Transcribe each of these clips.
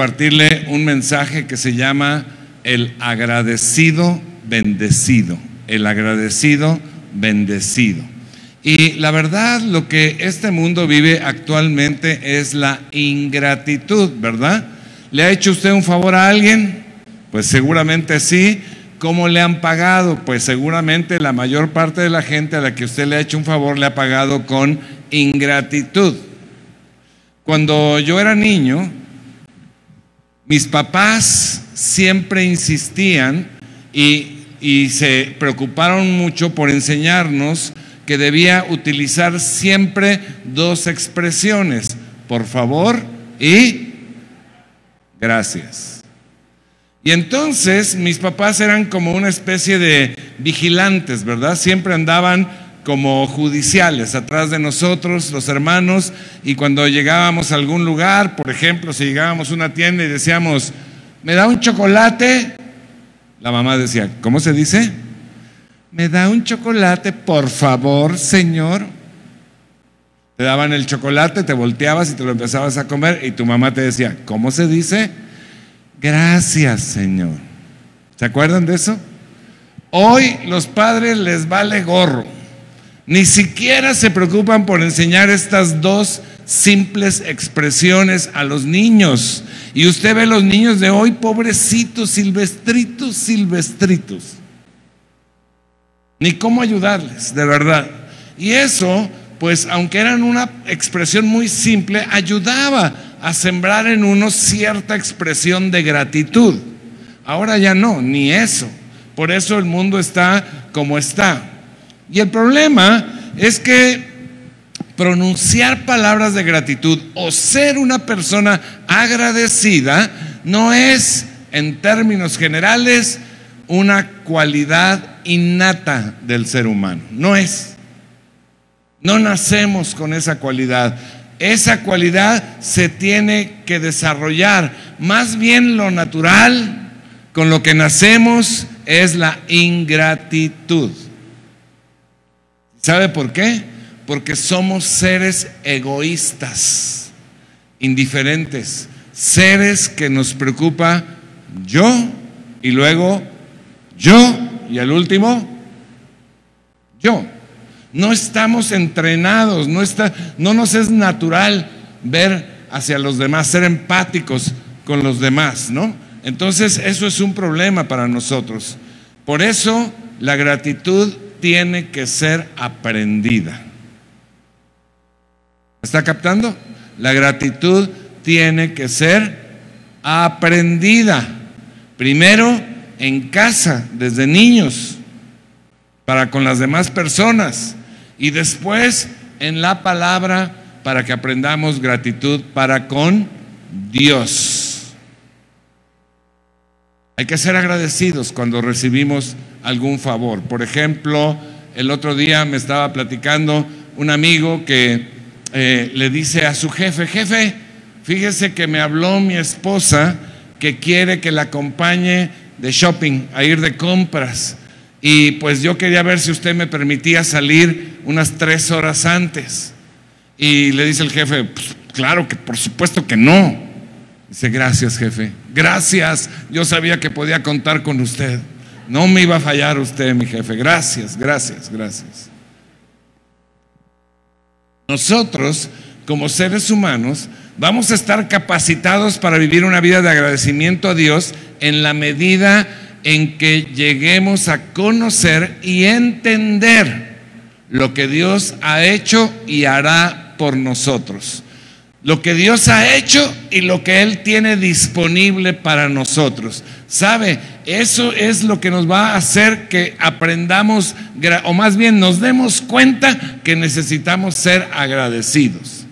compartirle un mensaje que se llama el agradecido bendecido. El agradecido bendecido. Y la verdad, lo que este mundo vive actualmente es la ingratitud, ¿verdad? ¿Le ha hecho usted un favor a alguien? Pues seguramente sí. ¿Cómo le han pagado? Pues seguramente la mayor parte de la gente a la que usted le ha hecho un favor le ha pagado con ingratitud. Cuando yo era niño, mis papás siempre insistían y, y se preocuparon mucho por enseñarnos que debía utilizar siempre dos expresiones, por favor y gracias. Y entonces mis papás eran como una especie de vigilantes, ¿verdad? Siempre andaban como judiciales atrás de nosotros, los hermanos, y cuando llegábamos a algún lugar, por ejemplo, si llegábamos a una tienda y decíamos, ¿me da un chocolate? La mamá decía, ¿cómo se dice? ¿me da un chocolate, por favor, Señor? Te daban el chocolate, te volteabas y te lo empezabas a comer y tu mamá te decía, ¿cómo se dice? Gracias, Señor. ¿Se acuerdan de eso? Hoy los padres les vale gorro. Ni siquiera se preocupan por enseñar estas dos simples expresiones a los niños. Y usted ve los niños de hoy, pobrecitos, silvestritos, silvestritos ni cómo ayudarles, de verdad. Y eso, pues aunque eran una expresión muy simple, ayudaba a sembrar en uno cierta expresión de gratitud. Ahora ya no, ni eso. Por eso el mundo está como está. Y el problema es que pronunciar palabras de gratitud o ser una persona agradecida no es, en términos generales, una cualidad innata del ser humano. No es. No nacemos con esa cualidad. Esa cualidad se tiene que desarrollar. Más bien lo natural con lo que nacemos es la ingratitud. ¿Sabe por qué? Porque somos seres egoístas, indiferentes, seres que nos preocupa yo y luego yo y al último, yo. No estamos entrenados, no, está, no nos es natural ver hacia los demás, ser empáticos con los demás, ¿no? Entonces eso es un problema para nosotros. Por eso la gratitud tiene que ser aprendida. ¿Está captando? La gratitud tiene que ser aprendida. Primero, en casa desde niños para con las demás personas y después en la palabra para que aprendamos gratitud para con Dios. Hay que ser agradecidos cuando recibimos algún favor. Por ejemplo, el otro día me estaba platicando un amigo que eh, le dice a su jefe, jefe, fíjese que me habló mi esposa que quiere que la acompañe de shopping, a ir de compras. Y pues yo quería ver si usted me permitía salir unas tres horas antes. Y le dice el jefe, pues, claro que por supuesto que no. Dice, gracias jefe, gracias. Yo sabía que podía contar con usted. No me iba a fallar usted, mi jefe. Gracias, gracias, gracias. Nosotros, como seres humanos, vamos a estar capacitados para vivir una vida de agradecimiento a Dios en la medida en que lleguemos a conocer y entender lo que Dios ha hecho y hará por nosotros. Lo que Dios ha hecho y lo que Él tiene disponible para nosotros. ¿Sabe? Eso es lo que nos va a hacer que aprendamos, o más bien nos demos cuenta que necesitamos ser agradecidos.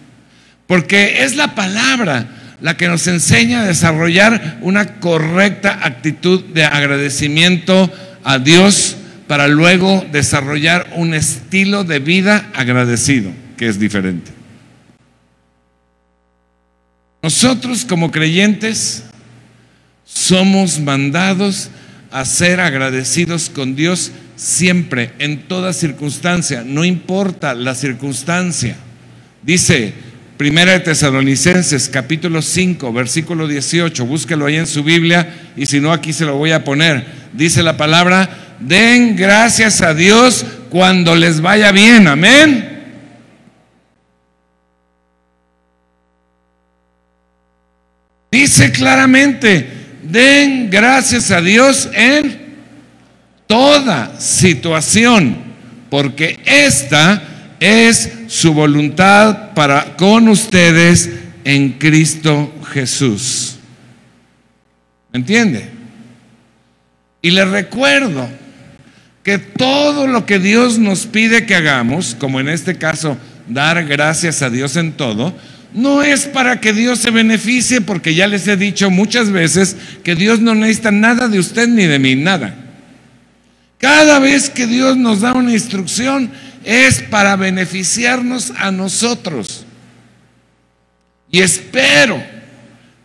Porque es la palabra la que nos enseña a desarrollar una correcta actitud de agradecimiento a Dios para luego desarrollar un estilo de vida agradecido, que es diferente. Nosotros como creyentes somos mandados a ser agradecidos con Dios siempre, en toda circunstancia, no importa la circunstancia. Dice, Primera de Tesalonicenses, capítulo 5, versículo 18. Búsquelo ahí en su Biblia y si no, aquí se lo voy a poner. Dice la palabra, den gracias a Dios cuando les vaya bien. Amén. Dice claramente, den gracias a Dios en toda situación, porque esta es su voluntad para con ustedes en Cristo Jesús. ¿Me entiende? Y le recuerdo que todo lo que Dios nos pide que hagamos, como en este caso dar gracias a Dios en todo, no es para que Dios se beneficie, porque ya les he dicho muchas veces que Dios no necesita nada de usted ni de mí, nada. Cada vez que Dios nos da una instrucción es para beneficiarnos a nosotros. Y espero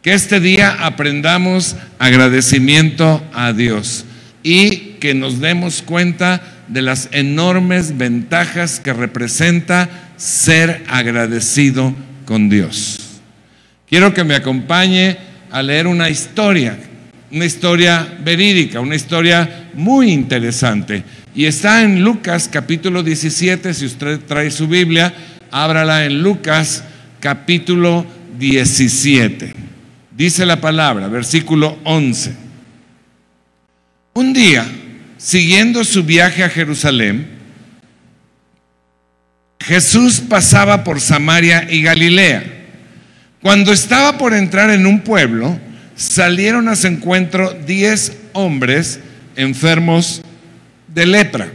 que este día aprendamos agradecimiento a Dios y que nos demos cuenta de las enormes ventajas que representa ser agradecido con Dios. Quiero que me acompañe a leer una historia, una historia verídica, una historia muy interesante. Y está en Lucas capítulo 17, si usted trae su Biblia, ábrala en Lucas capítulo 17. Dice la palabra, versículo 11. Un día, siguiendo su viaje a Jerusalén, Jesús pasaba por Samaria y Galilea. Cuando estaba por entrar en un pueblo, salieron a su encuentro diez hombres enfermos de lepra.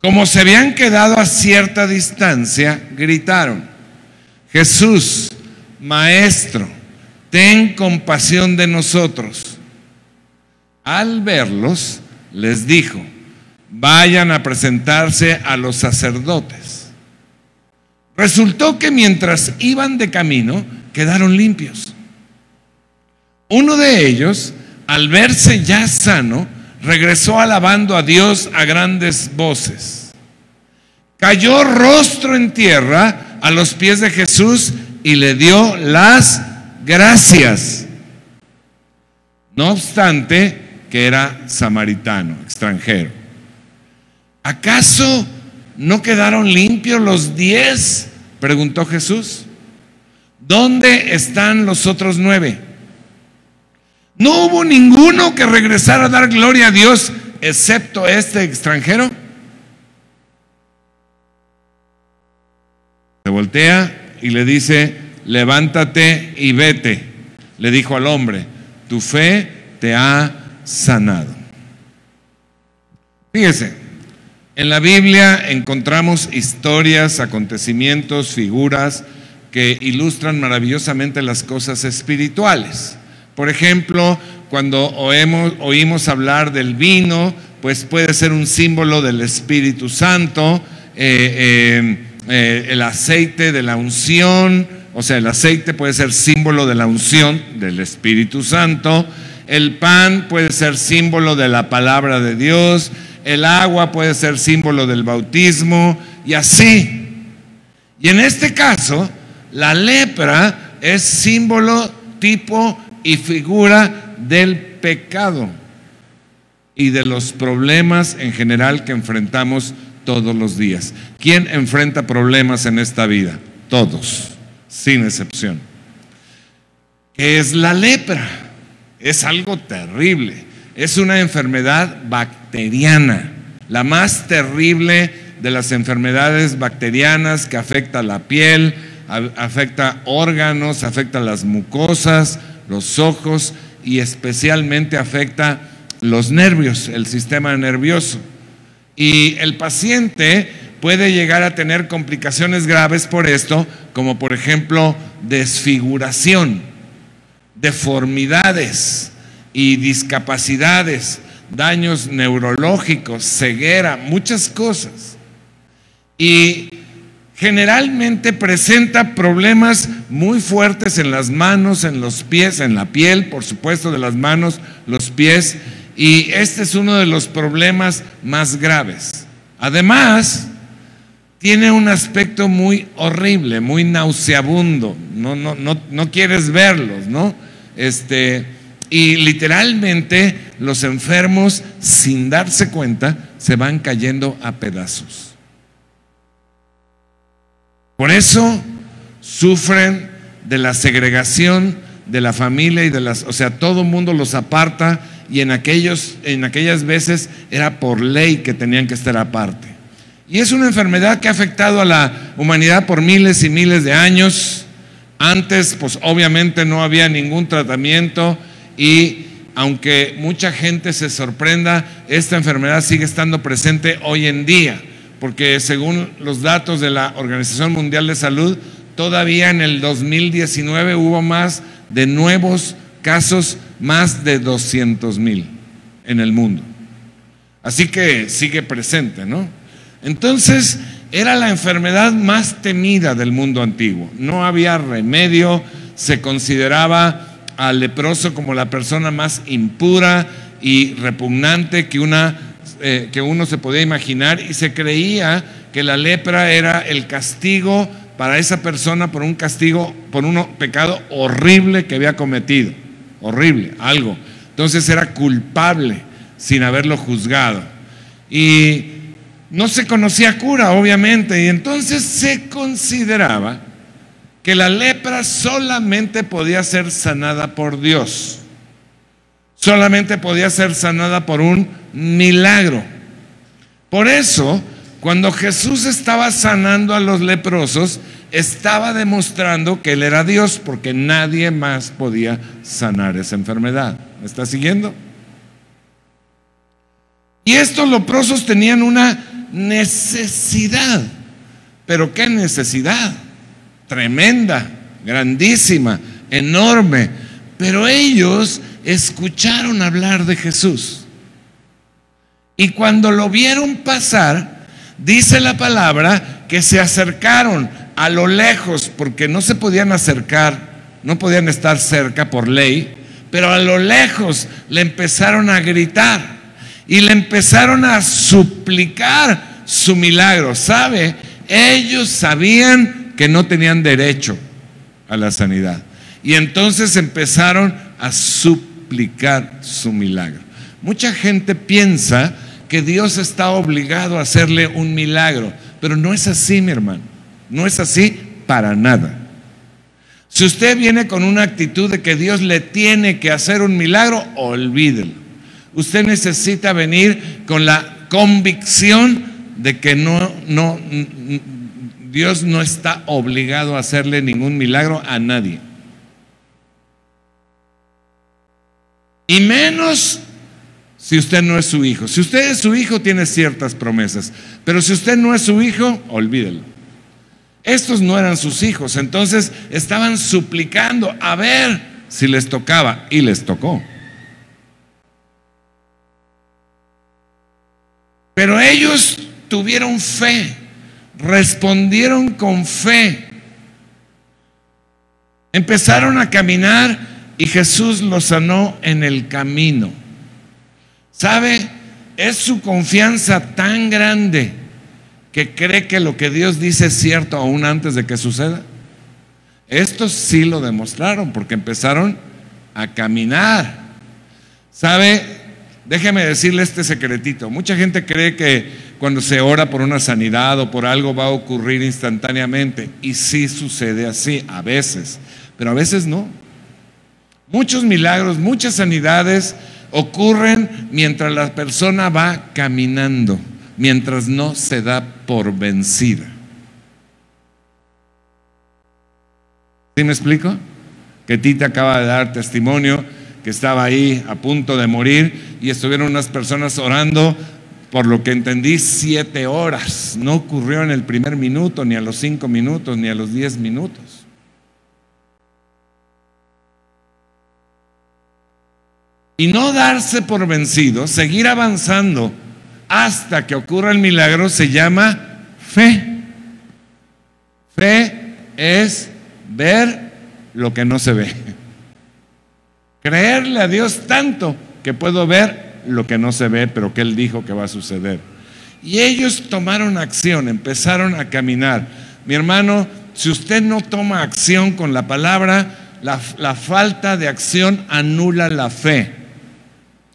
Como se habían quedado a cierta distancia, gritaron, Jesús, Maestro, ten compasión de nosotros. Al verlos, les dijo, vayan a presentarse a los sacerdotes. Resultó que mientras iban de camino, quedaron limpios. Uno de ellos, al verse ya sano, regresó alabando a Dios a grandes voces. Cayó rostro en tierra a los pies de Jesús y le dio las gracias. No obstante que era samaritano, extranjero. ¿Acaso no quedaron limpios los diez? Preguntó Jesús. ¿Dónde están los otros nueve? ¿No hubo ninguno que regresara a dar gloria a Dios excepto este extranjero? Se voltea y le dice, levántate y vete. Le dijo al hombre, tu fe te ha sanado. Fíjese, en la Biblia encontramos historias, acontecimientos, figuras que ilustran maravillosamente las cosas espirituales. Por ejemplo, cuando oímos, hablar del vino, pues puede ser un símbolo del Espíritu Santo, eh, eh, eh, el aceite de la unción, o sea, el aceite puede ser símbolo de la unción del Espíritu Santo, el pan puede ser símbolo de la palabra de Dios, el agua puede ser símbolo del bautismo y así. Y en este caso, la lepra es símbolo, tipo y figura del pecado y de los problemas en general que enfrentamos todos los días. ¿Quién enfrenta problemas en esta vida? Todos, sin excepción. ¿Qué es la lepra? Es algo terrible. Es una enfermedad bacteriana, la más terrible de las enfermedades bacterianas que afecta la piel, afecta órganos, afecta las mucosas, los ojos y especialmente afecta los nervios, el sistema nervioso. Y el paciente puede llegar a tener complicaciones graves por esto, como por ejemplo desfiguración, deformidades y discapacidades, daños neurológicos, ceguera, muchas cosas. Y generalmente presenta problemas muy fuertes en las manos, en los pies, en la piel, por supuesto, de las manos, los pies, y este es uno de los problemas más graves. Además, tiene un aspecto muy horrible, muy nauseabundo. No, no, no, no quieres verlos, ¿no? Este, y literalmente los enfermos, sin darse cuenta, se van cayendo a pedazos. Por eso sufren de la segregación de la familia y de las, o sea, todo el mundo los aparta y en aquellos en aquellas veces era por ley que tenían que estar aparte. Y es una enfermedad que ha afectado a la humanidad por miles y miles de años. Antes, pues obviamente no había ningún tratamiento y aunque mucha gente se sorprenda, esta enfermedad sigue estando presente hoy en día, porque según los datos de la Organización Mundial de Salud, todavía en el 2019 hubo más de nuevos casos, más de 200 mil en el mundo. Así que sigue presente, ¿no? Entonces, era la enfermedad más temida del mundo antiguo. No había remedio, se consideraba al leproso como la persona más impura y repugnante que, una, eh, que uno se podía imaginar y se creía que la lepra era el castigo para esa persona por un castigo, por un pecado horrible que había cometido. Horrible, algo. Entonces era culpable sin haberlo juzgado. Y no se conocía cura, obviamente, y entonces se consideraba que la lepra solamente podía ser sanada por Dios. Solamente podía ser sanada por un milagro. Por eso, cuando Jesús estaba sanando a los leprosos, estaba demostrando que Él era Dios porque nadie más podía sanar esa enfermedad. ¿Me está siguiendo? Y estos leprosos tenían una necesidad. ¿Pero qué necesidad? Tremenda, grandísima, enorme, pero ellos escucharon hablar de Jesús. Y cuando lo vieron pasar, dice la palabra que se acercaron a lo lejos, porque no se podían acercar, no podían estar cerca por ley, pero a lo lejos le empezaron a gritar y le empezaron a suplicar su milagro. ¿Sabe? Ellos sabían que no tenían derecho a la sanidad. Y entonces empezaron a suplicar su milagro. Mucha gente piensa que Dios está obligado a hacerle un milagro, pero no es así, mi hermano. No es así para nada. Si usted viene con una actitud de que Dios le tiene que hacer un milagro, olvídelo. Usted necesita venir con la convicción de que no, no, Dios no está obligado a hacerle ningún milagro a nadie. Y menos si usted no es su hijo. Si usted es su hijo, tiene ciertas promesas. Pero si usted no es su hijo, olvídelo. Estos no eran sus hijos, entonces estaban suplicando a ver si les tocaba y les tocó. Pero ellos tuvieron fe respondieron con fe. Empezaron a caminar y Jesús los sanó en el camino. ¿Sabe? Es su confianza tan grande que cree que lo que Dios dice es cierto aún antes de que suceda. Estos sí lo demostraron porque empezaron a caminar. ¿Sabe? Déjeme decirle este secretito. Mucha gente cree que cuando se ora por una sanidad o por algo va a ocurrir instantáneamente. Y sí sucede así, a veces, pero a veces no. Muchos milagros, muchas sanidades ocurren mientras la persona va caminando, mientras no se da por vencida. ¿Sí me explico? Que Tita acaba de dar testimonio que estaba ahí a punto de morir y estuvieron unas personas orando, por lo que entendí, siete horas. No ocurrió en el primer minuto, ni a los cinco minutos, ni a los diez minutos. Y no darse por vencido, seguir avanzando hasta que ocurra el milagro, se llama fe. Fe es ver lo que no se ve. Creerle a Dios tanto que puedo ver lo que no se ve, pero que Él dijo que va a suceder. Y ellos tomaron acción, empezaron a caminar. Mi hermano, si usted no toma acción con la palabra, la, la falta de acción anula la fe.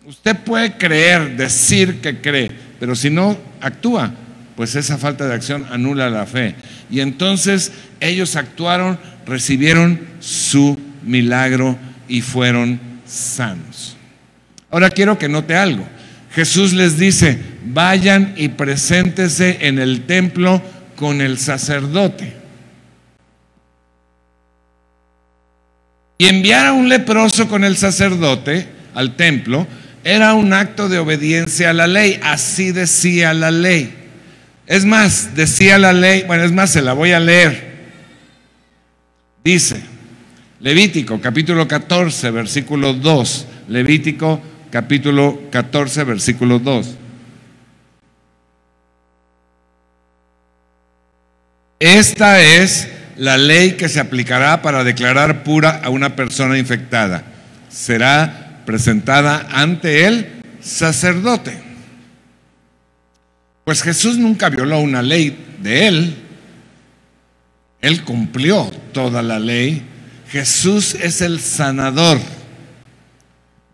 Usted puede creer, decir que cree, pero si no actúa, pues esa falta de acción anula la fe. Y entonces ellos actuaron, recibieron su milagro y fueron sanos. Ahora quiero que note algo. Jesús les dice, vayan y preséntese en el templo con el sacerdote. Y enviar a un leproso con el sacerdote al templo era un acto de obediencia a la ley, así decía la ley. Es más, decía la ley, bueno, es más, se la voy a leer. Dice, Levítico capítulo 14, versículo 2, Levítico capítulo 14, versículo 2. Esta es la ley que se aplicará para declarar pura a una persona infectada. Será presentada ante el sacerdote. Pues Jesús nunca violó una ley de él. Él cumplió toda la ley. Jesús es el sanador.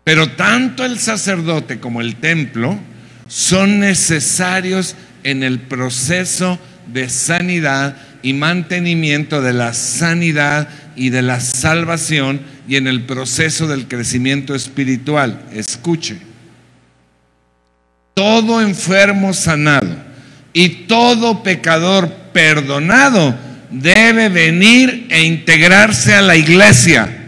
Pero tanto el sacerdote como el templo son necesarios en el proceso de sanidad y mantenimiento de la sanidad y de la salvación y en el proceso del crecimiento espiritual. Escuche, todo enfermo sanado y todo pecador perdonado debe venir e integrarse a la iglesia.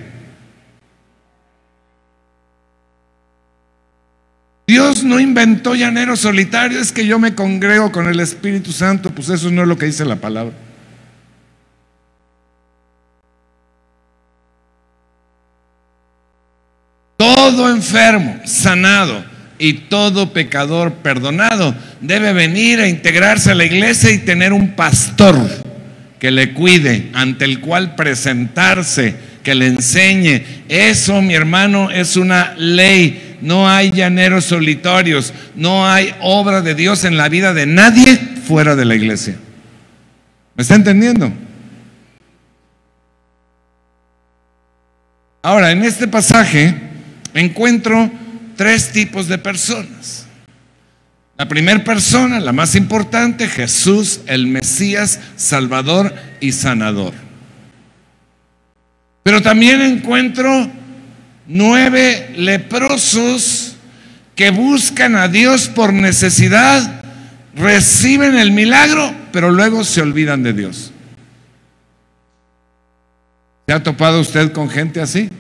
Dios no inventó llaneros solitarios, es que yo me congrego con el Espíritu Santo, pues eso no es lo que dice la palabra. Todo enfermo, sanado y todo pecador perdonado debe venir a integrarse a la iglesia y tener un pastor que le cuide, ante el cual presentarse, que le enseñe. Eso, mi hermano, es una ley no hay llaneros solitarios, no hay obra de Dios en la vida de nadie fuera de la iglesia. ¿Me está entendiendo? Ahora, en este pasaje encuentro tres tipos de personas. La primera persona, la más importante, Jesús, el Mesías, Salvador y Sanador. Pero también encuentro nueve leprosos que buscan a Dios por necesidad, reciben el milagro, pero luego se olvidan de Dios. ¿Se ha topado usted con gente así?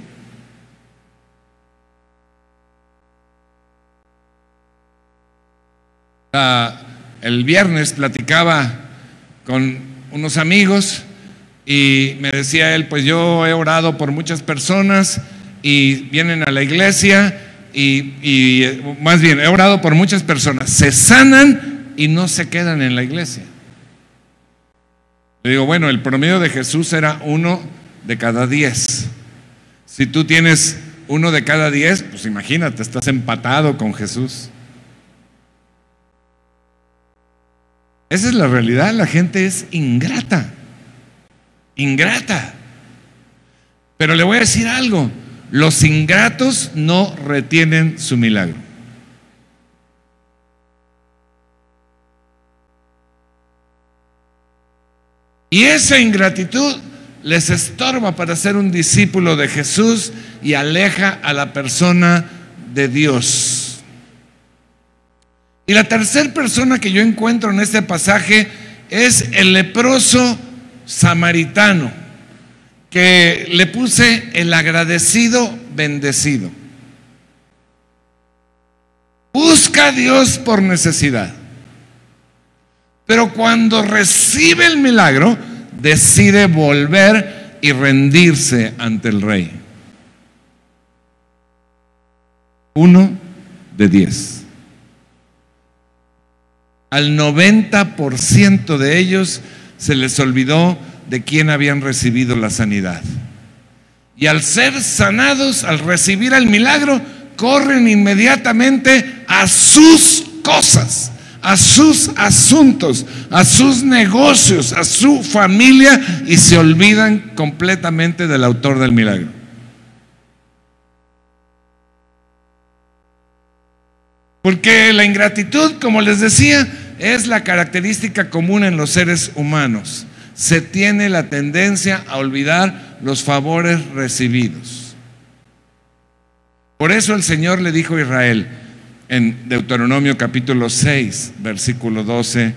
Ah, el viernes platicaba con unos amigos y me decía él, pues yo he orado por muchas personas y vienen a la iglesia y, más bien he orado por muchas personas, se sanan y no se quedan en la iglesia. Le digo, bueno, el promedio de Jesús era uno de cada diez. Si tú tienes uno de cada diez, pues imagínate, estás empatado con Jesús. Esa es la realidad, la gente es ingrata, ingrata. Pero le voy a decir algo, los ingratos no retienen su milagro. Y esa ingratitud les estorba para ser un discípulo de Jesús y aleja a la persona de Dios. Y la tercera persona que yo encuentro en este pasaje es el leproso samaritano que le puse el agradecido bendecido. Busca a Dios por necesidad. Pero cuando recibe el milagro, decide volver y rendirse ante el rey. Uno de diez. Al 90% de ellos se les olvidó de quién habían recibido la sanidad. Y al ser sanados, al recibir el milagro, corren inmediatamente a sus cosas, a sus asuntos, a sus negocios, a su familia y se olvidan completamente del autor del milagro. Porque la ingratitud, como les decía, es la característica común en los seres humanos. Se tiene la tendencia a olvidar los favores recibidos. Por eso el Señor le dijo a Israel en Deuteronomio capítulo 6, versículo 12,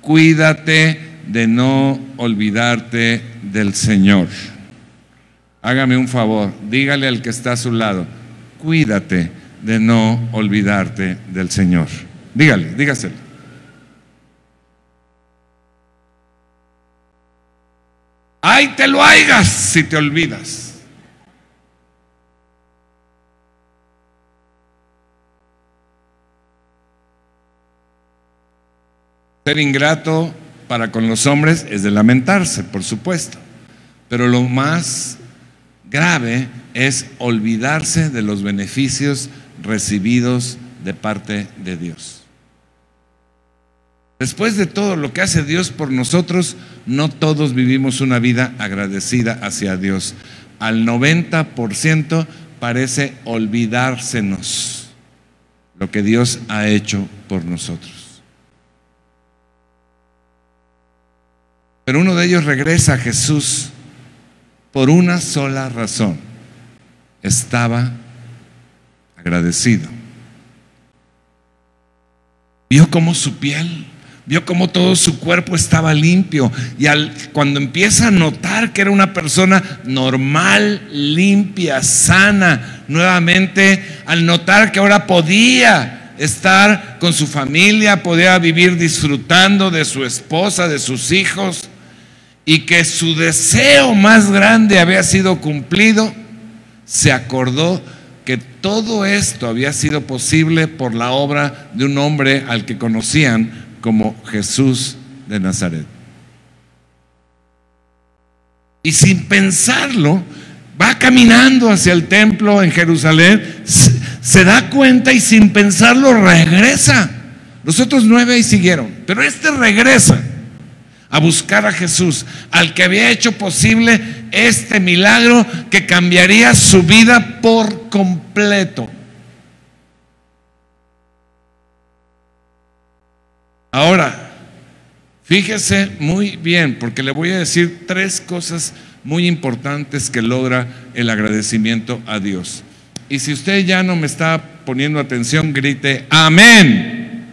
cuídate de no olvidarte del Señor. Hágame un favor, dígale al que está a su lado, cuídate de no olvidarte del Señor. Dígale, dígaselo. Ay, te lo hagas si te olvidas. Ser ingrato para con los hombres es de lamentarse, por supuesto. Pero lo más grave es olvidarse de los beneficios recibidos de parte de Dios. Después de todo lo que hace Dios por nosotros, no todos vivimos una vida agradecida hacia Dios. Al 90% parece olvidársenos lo que Dios ha hecho por nosotros. Pero uno de ellos regresa a Jesús por una sola razón. Estaba agradecido. Vio cómo su piel, vio cómo todo su cuerpo estaba limpio. Y al, cuando empieza a notar que era una persona normal, limpia, sana, nuevamente, al notar que ahora podía estar con su familia, podía vivir disfrutando de su esposa, de sus hijos, y que su deseo más grande había sido cumplido, se acordó que todo esto había sido posible por la obra de un hombre al que conocían como Jesús de Nazaret. Y sin pensarlo, va caminando hacia el templo en Jerusalén, se, da cuenta y sin pensarlo regresa. Los otros nueve ahí siguieron, pero este regresa a buscar a Jesús, al que había hecho posible este milagro que cambiaría su vida por completo. Fíjese muy bien, porque le voy a decir tres cosas muy importantes que logra el agradecimiento a Dios. Y si usted ya no me está poniendo atención, grite, amén.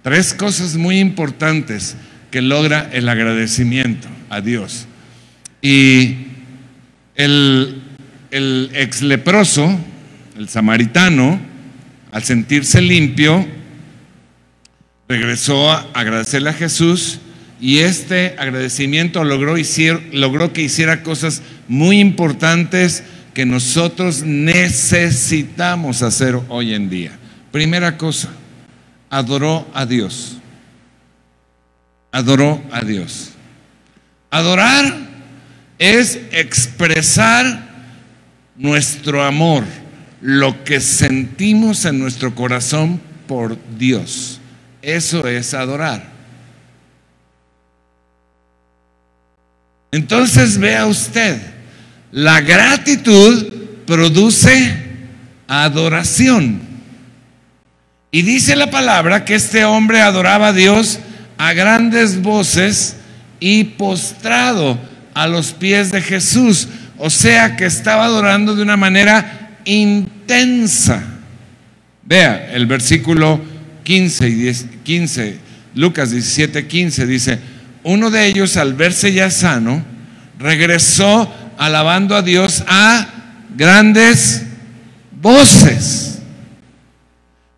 Tres cosas muy importantes que logra el agradecimiento a Dios. Y el, el ex leproso, el samaritano, al sentirse limpio, regresó a agradecerle a Jesús y este agradecimiento logró, que hiciera cosas muy importantes que nosotros necesitamos hacer hoy en día. Primera cosa, adoró a Dios. Adoró a Dios. Adorar es expresar nuestro amor, lo que sentimos en nuestro corazón por Dios. Eso es adorar. Entonces vea usted, la gratitud produce adoración. Y dice la palabra que este hombre adoraba a Dios a grandes voces y postrado a los pies de Jesús. O sea que estaba adorando de una manera intensa. Vea el versículo 15 y 15, Lucas 17, 15 dice, uno de ellos al verse ya sano, regresó alabando a Dios a grandes voces.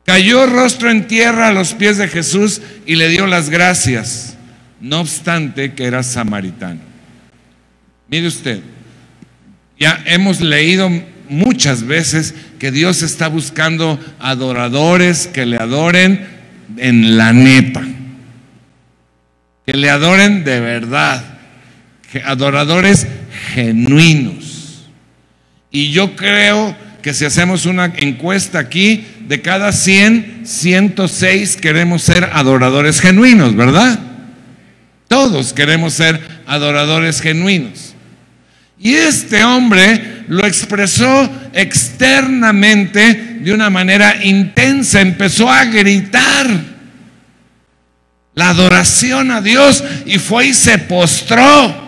Cayó rostro en tierra a los pies de Jesús y le dio las gracias, no obstante que era samaritano. Mire usted, ya hemos leído muchas veces que Dios está buscando adoradores que le adoren en la neta, que le adoren de verdad, adoradores genuinos. Y yo creo que si hacemos una encuesta aquí, de cada 100, 106 queremos ser adoradores genuinos, ¿verdad? Todos queremos ser adoradores genuinos. Y este hombre lo expresó externamente de una manera intensa, empezó a gritar la adoración a Dios y fue y se postró.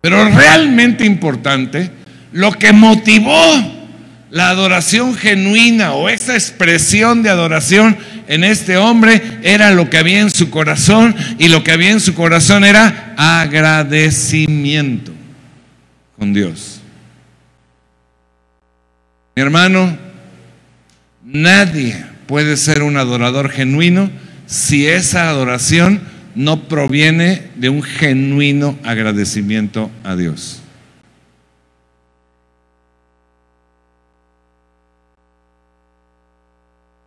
Pero realmente importante, lo que motivó la adoración genuina o esa expresión de adoración en este hombre era lo que había en su corazón y lo que había en su corazón era agradecimiento con Dios. Mi hermano, nadie puede ser un adorador genuino si esa adoración no proviene de un genuino agradecimiento a Dios.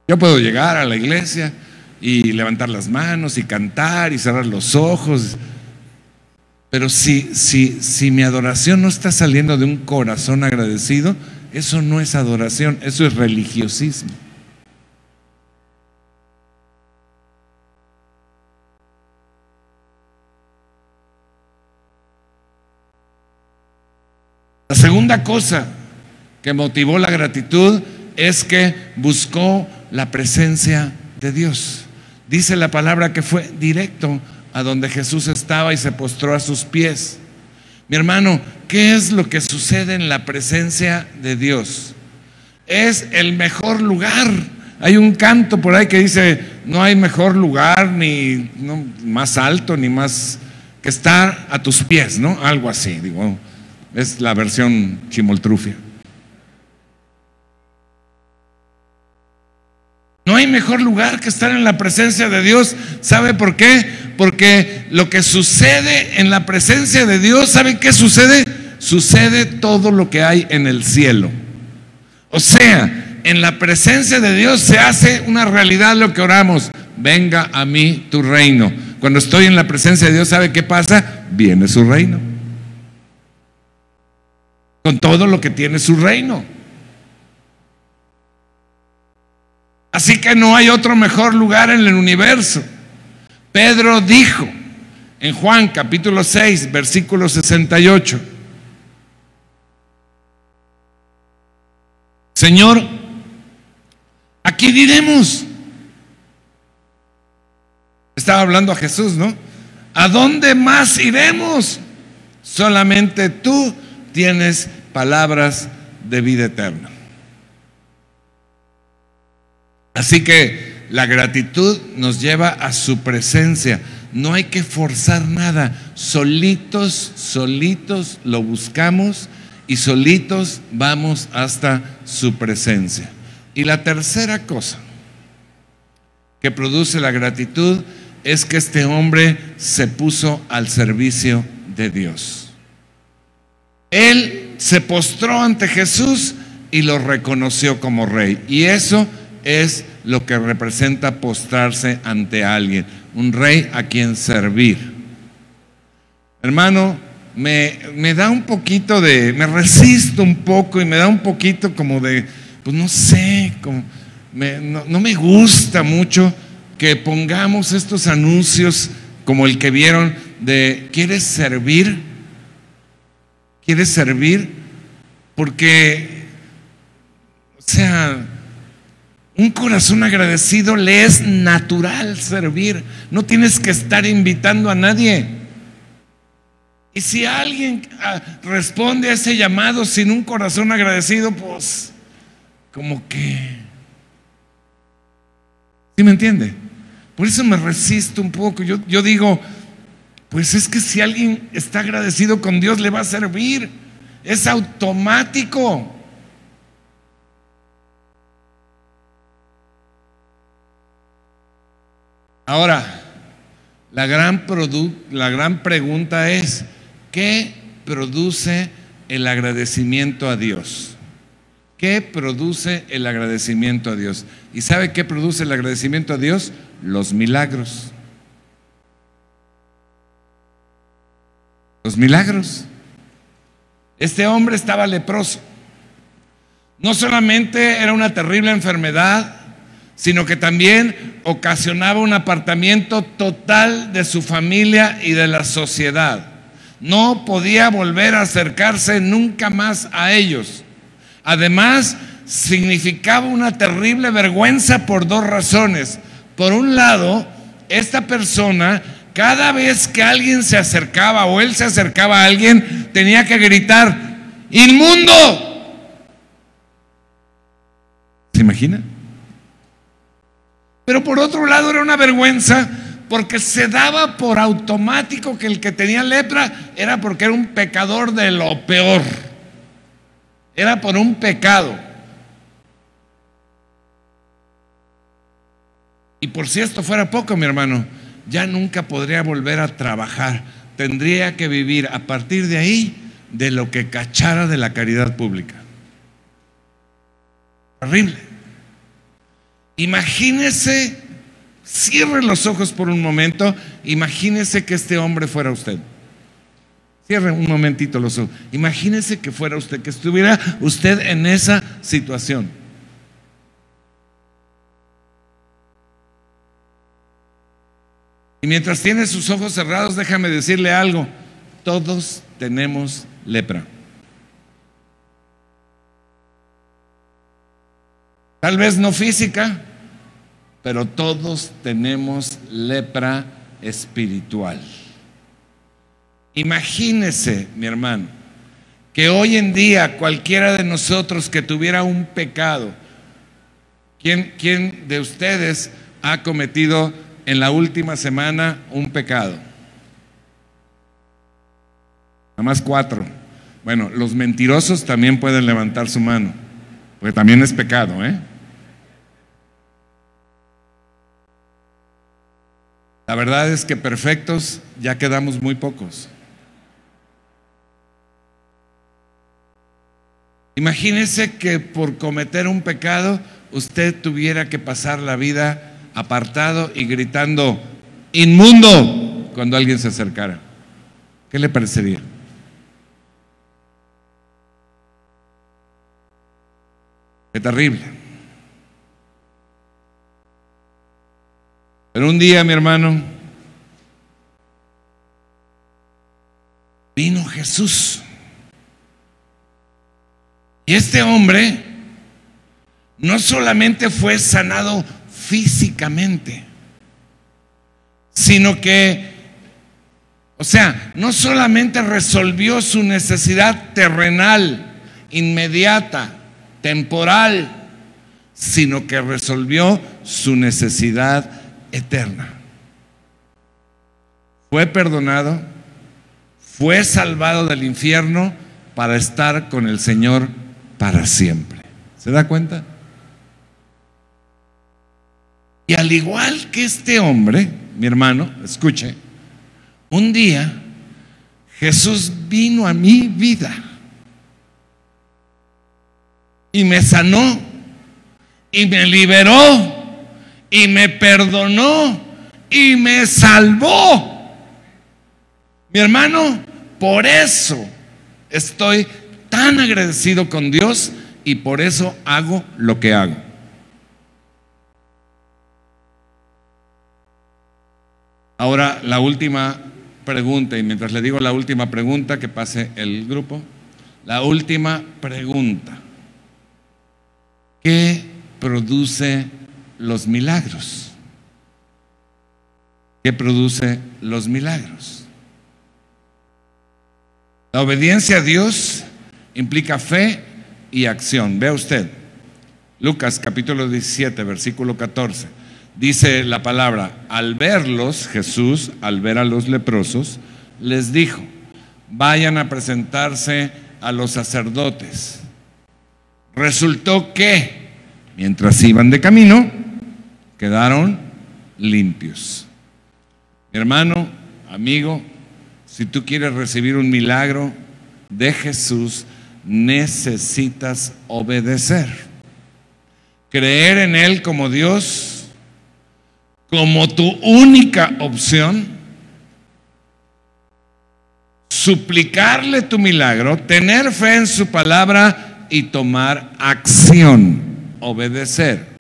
Yo puedo llegar a la iglesia y levantar las manos y cantar y cerrar los ojos, pero si, si, si mi adoración no está saliendo de un corazón agradecido, eso no es adoración, eso es religiosismo. La segunda cosa que motivó la gratitud es que buscó la presencia de Dios. Dice la palabra que fue directo a donde Jesús estaba y se postró a sus pies. Mi hermano, ¿qué es lo que sucede en la presencia de Dios? Es el mejor lugar. Hay un canto por ahí que dice, no hay mejor lugar ni más alto ni más que estar a tus pies, ¿no? Algo así, digo, es la versión chimoltrufia. No hay mejor lugar que estar en la presencia de Dios. ¿Sabe por qué? Porque lo que sucede en la presencia de Dios, ¿sabe qué sucede? Sucede todo lo que hay en el cielo. O sea, en la presencia de Dios se hace una realidad lo que oramos. Venga a mí tu reino. Cuando estoy en la presencia de Dios, ¿sabe qué pasa? Viene su reino. Con todo lo que tiene su reino. Así que no hay otro mejor lugar en el universo. Pedro dijo en Juan capítulo 6, versículo 68, Señor, aquí diremos. Estaba hablando a Jesús, ¿no? ¿A dónde más iremos? Solamente tú tienes palabras de vida eterna. Así que la gratitud nos lleva a su presencia. No hay que forzar nada. Solitos, solitos lo buscamos y solitos vamos hasta su presencia. Y la tercera cosa que produce la gratitud es que este hombre se puso al servicio de Dios. Él se postró ante Jesús y lo reconoció como rey. Y eso es lo que representa postrarse ante alguien, un rey a quien servir. Hermano, me, da un poquito de, me resisto un poco y me da un poquito como de, pues no sé, como, no, no me gusta mucho que pongamos estos anuncios como el que vieron de, ¿quieres servir? ¿Quieres servir? Porque, o sea, un corazón agradecido le es natural servir. No tienes que estar invitando a nadie. Y si alguien ah, responde a ese llamado sin un corazón agradecido, pues como que... ¿Sí me entiende? Por eso me resisto un poco. Yo, yo digo, pues es que si alguien está agradecido con Dios, le va a servir. Es automático. Ahora, la gran, la gran pregunta es, ¿qué produce el agradecimiento a Dios? ¿Qué produce el agradecimiento a Dios? ¿Y sabe qué produce el agradecimiento a Dios? Los milagros. Los milagros. Este hombre estaba leproso. No solamente era una terrible enfermedad, sino que también ocasionaba un apartamiento total de su familia y de la sociedad. No podía volver a acercarse nunca más a ellos. Además, significaba una terrible vergüenza por dos razones. Por un lado, esta persona, cada vez que alguien se acercaba o él se acercaba a alguien, tenía que gritar, inmundo. ¿Se imagina? Pero por otro lado era una vergüenza porque se daba por automático que el que tenía lepra era porque era un pecador de lo peor. Era por un pecado. Y por si esto fuera poco, mi hermano, ya nunca podría volver a trabajar. Tendría que vivir a partir de ahí de lo que cachara de la caridad pública. Horrible. Imagínese, cierre los ojos por un momento, imagínese que este hombre fuera usted. Cierre un momentito los ojos. Imagínese que fuera usted, que estuviera usted en esa situación. Y mientras tiene sus ojos cerrados, déjame decirle algo. Todos tenemos lepra. Tal vez no física, pero todos tenemos lepra espiritual. Imagínese, mi hermano, que hoy en día cualquiera de nosotros que tuviera un pecado, ¿quién, quién de ustedes ha cometido en la última semana un pecado? Nada más cuatro. Bueno, los mentirosos también pueden levantar su mano, porque también es pecado, ¿eh? La verdad es que perfectos ya quedamos muy pocos. Imagínese que por cometer un pecado usted tuviera que pasar la vida apartado y gritando, inmundo, cuando alguien se acercara. ¿Qué le parecería? Qué terrible. Pero un día, mi hermano, vino Jesús. Y este hombre no solamente fue sanado físicamente, sino que, o sea, no solamente resolvió su necesidad terrenal, inmediata, temporal, sino que resolvió su necesidad eterna. Fue perdonado, fue salvado del infierno para estar con el Señor para siempre. ¿Se da cuenta? Y al igual que este hombre, mi hermano, escuche, un día Jesús vino a mi vida y me sanó y me liberó y me perdonó y me salvó. Mi hermano, por eso estoy tan agradecido con Dios y por eso hago lo que hago. Ahora la última pregunta, y mientras le digo la última pregunta, que pase el grupo, la última pregunta. ¿Qué produce los milagros. ¿Qué produce los milagros? La obediencia a Dios implica fe y acción. Vea usted, Lucas capítulo 17, versículo 14. Dice la palabra, al verlos, Jesús, al ver a los leprosos, les dijo, vayan a presentarse a los sacerdotes. Resultó que, mientras iban de camino, quedaron limpios. Hermano, amigo, si tú quieres recibir un milagro de Jesús, necesitas obedecer. Creer en Él como Dios, como tu única opción, suplicarle tu milagro, tener fe en su palabra y tomar acción, obedecer.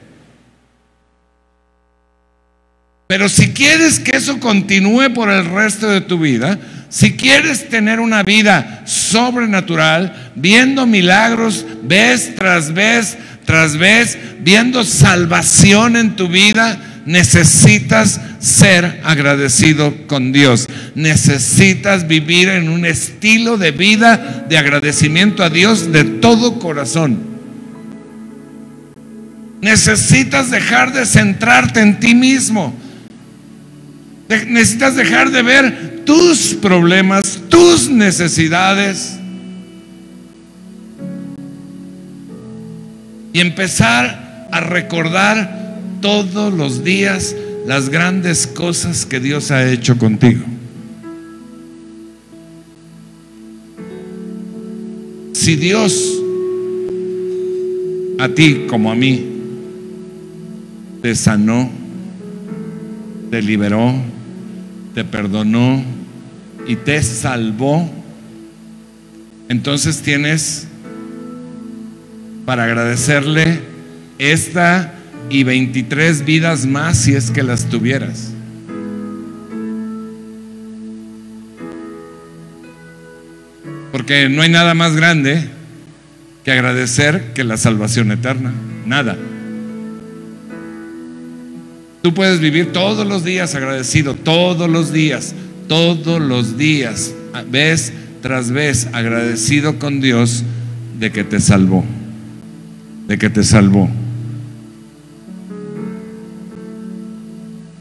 Pero si quieres que eso continúe por el resto de tu vida, si quieres tener una vida sobrenatural, viendo milagros vez tras vez tras vez, viendo salvación en tu vida, necesitas ser agradecido con Dios. Necesitas vivir en un estilo de vida de agradecimiento a Dios de todo corazón. Necesitas dejar de centrarte en ti mismo. Necesitas dejar de ver tus problemas, tus necesidades. Y empezar a recordar todos los días las grandes cosas que Dios ha hecho contigo. Si Dios a ti como a mí te sanó, te liberó, te perdonó y te salvó, entonces tienes para agradecerle esta y 23 vidas más si es que las tuvieras. Porque no hay nada más grande que agradecer que la salvación eterna. Nada. Tú puedes vivir todos los días agradecido, todos los días, todos los días, vez tras vez, agradecido con Dios de que te salvó, de que te salvó.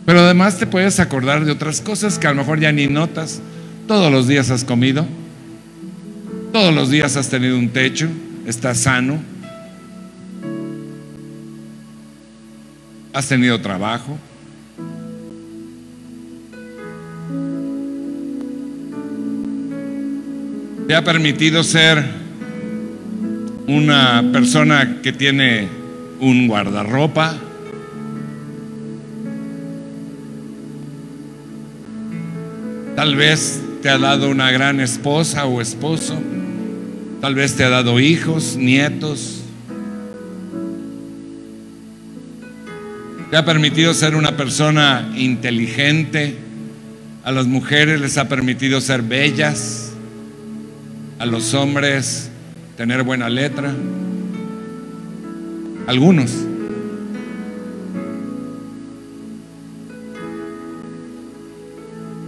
Pero además te puedes acordar de otras cosas que a lo mejor ya ni notas. Todos los días has comido, todos los días has tenido un techo, estás sano, has tenido trabajo. Te ha permitido ser una persona que tiene un guardarropa. Tal vez te ha dado una gran esposa o esposo. Tal vez te ha dado hijos, nietos. Te ha permitido ser una persona inteligente. A las mujeres les ha permitido ser bellas. A los hombres tener buena letra. Algunos.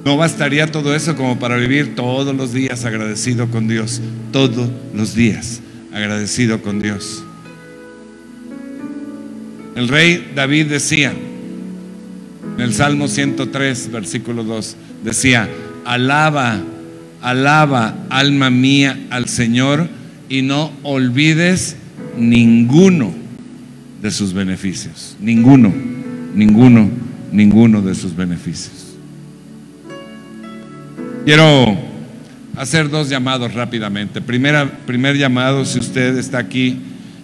No bastaría todo eso como para vivir todos los días agradecido con Dios. Todos los días agradecido con Dios. El rey David decía, en el Salmo 103, versículo 2, decía, alaba, alaba, alma mía, al Señor y no olvides ninguno de sus beneficios. Ninguno, ninguno, ninguno de sus beneficios. Quiero hacer dos llamados rápidamente. Primer llamado, si usted está aquí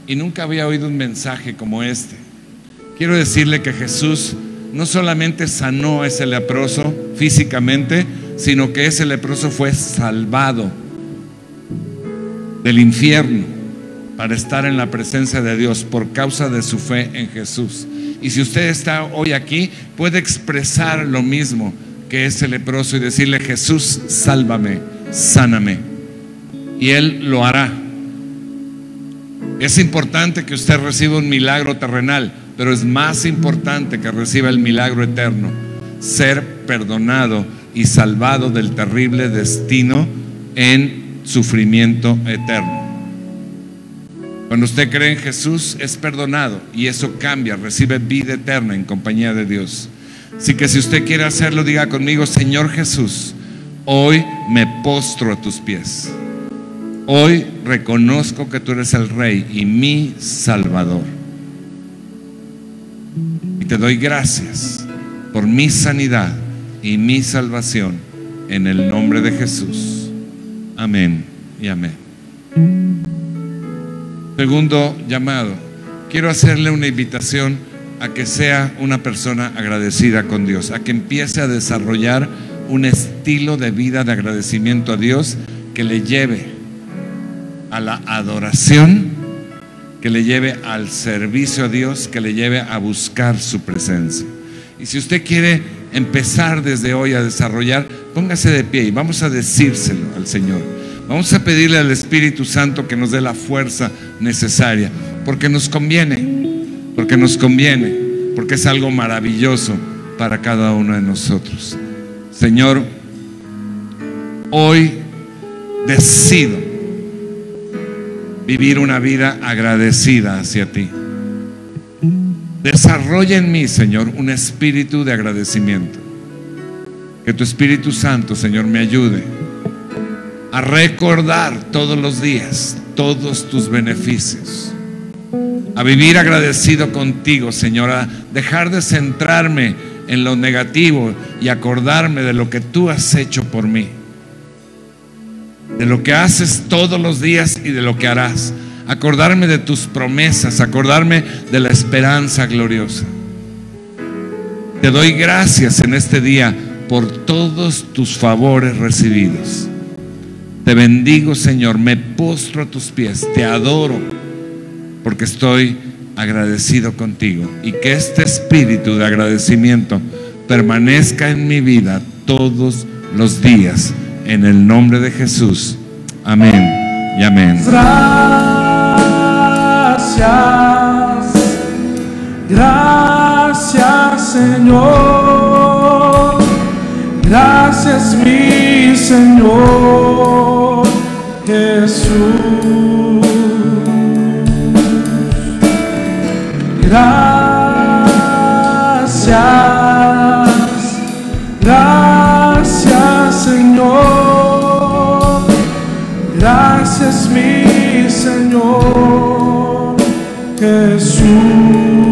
y nunca había oído un mensaje como este Quiero decirle que Jesús no solamente sanó a ese leproso físicamente, sino que ese leproso fue salvado del infierno para estar en la presencia de Dios por causa de su fe en Jesús. Y si usted está hoy aquí, puede expresar lo mismo que ese leproso y decirle, Jesús, sálvame, sáname. Y Él lo hará. Es importante que usted reciba un milagro terrenal, pero es más importante que reciba el milagro eterno, ser perdonado y salvado del terrible destino en sufrimiento eterno. Cuando usted cree en Jesús es perdonado y eso cambia, recibe vida eterna en compañía de Dios. Así que si usted quiere hacerlo, diga conmigo, Señor Jesús, hoy me postro a tus pies. Hoy reconozco que tú eres el Rey y mi Salvador te doy gracias por mi sanidad y mi salvación en el nombre de Jesús. Amén y amén. Segundo llamado, quiero hacerle una invitación a que sea una persona agradecida con Dios, a que empiece a desarrollar un estilo de vida de agradecimiento a Dios que le lleve a la adoración, que le lleve al servicio a Dios, que le lleve a buscar su presencia. Y si usted quiere empezar desde hoy a desarrollar, póngase de pie y vamos a decírselo al Señor. Vamos a pedirle al Espíritu Santo que nos dé la fuerza necesaria, porque nos conviene, porque nos conviene, porque es algo maravilloso para cada uno de nosotros. Señor, hoy decido vivir una vida agradecida hacia ti. Desarrolla en mí, Señor, un espíritu de agradecimiento. Que tu Espíritu Santo, Señor, me ayude a recordar todos los días todos tus beneficios. A vivir agradecido contigo, Señor, a dejar de centrarme en lo negativo y acordarme de lo que tú has hecho por mí. De lo que haces todos los días y de lo que harás acordarme de tus promesas, acordarme de la esperanza gloriosa. Te doy gracias en este día por todos tus favores recibidos. Te bendigo, Señor, me postro a tus pies, te adoro, porque estoy agradecido contigo. Y que este espíritu de agradecimiento permanezca en mi vida todos los días. En el nombre de Jesús. Amén y amén gracias, gracias Señor, gracias mi Señor Jesús. Gracias, Señor. Jesús.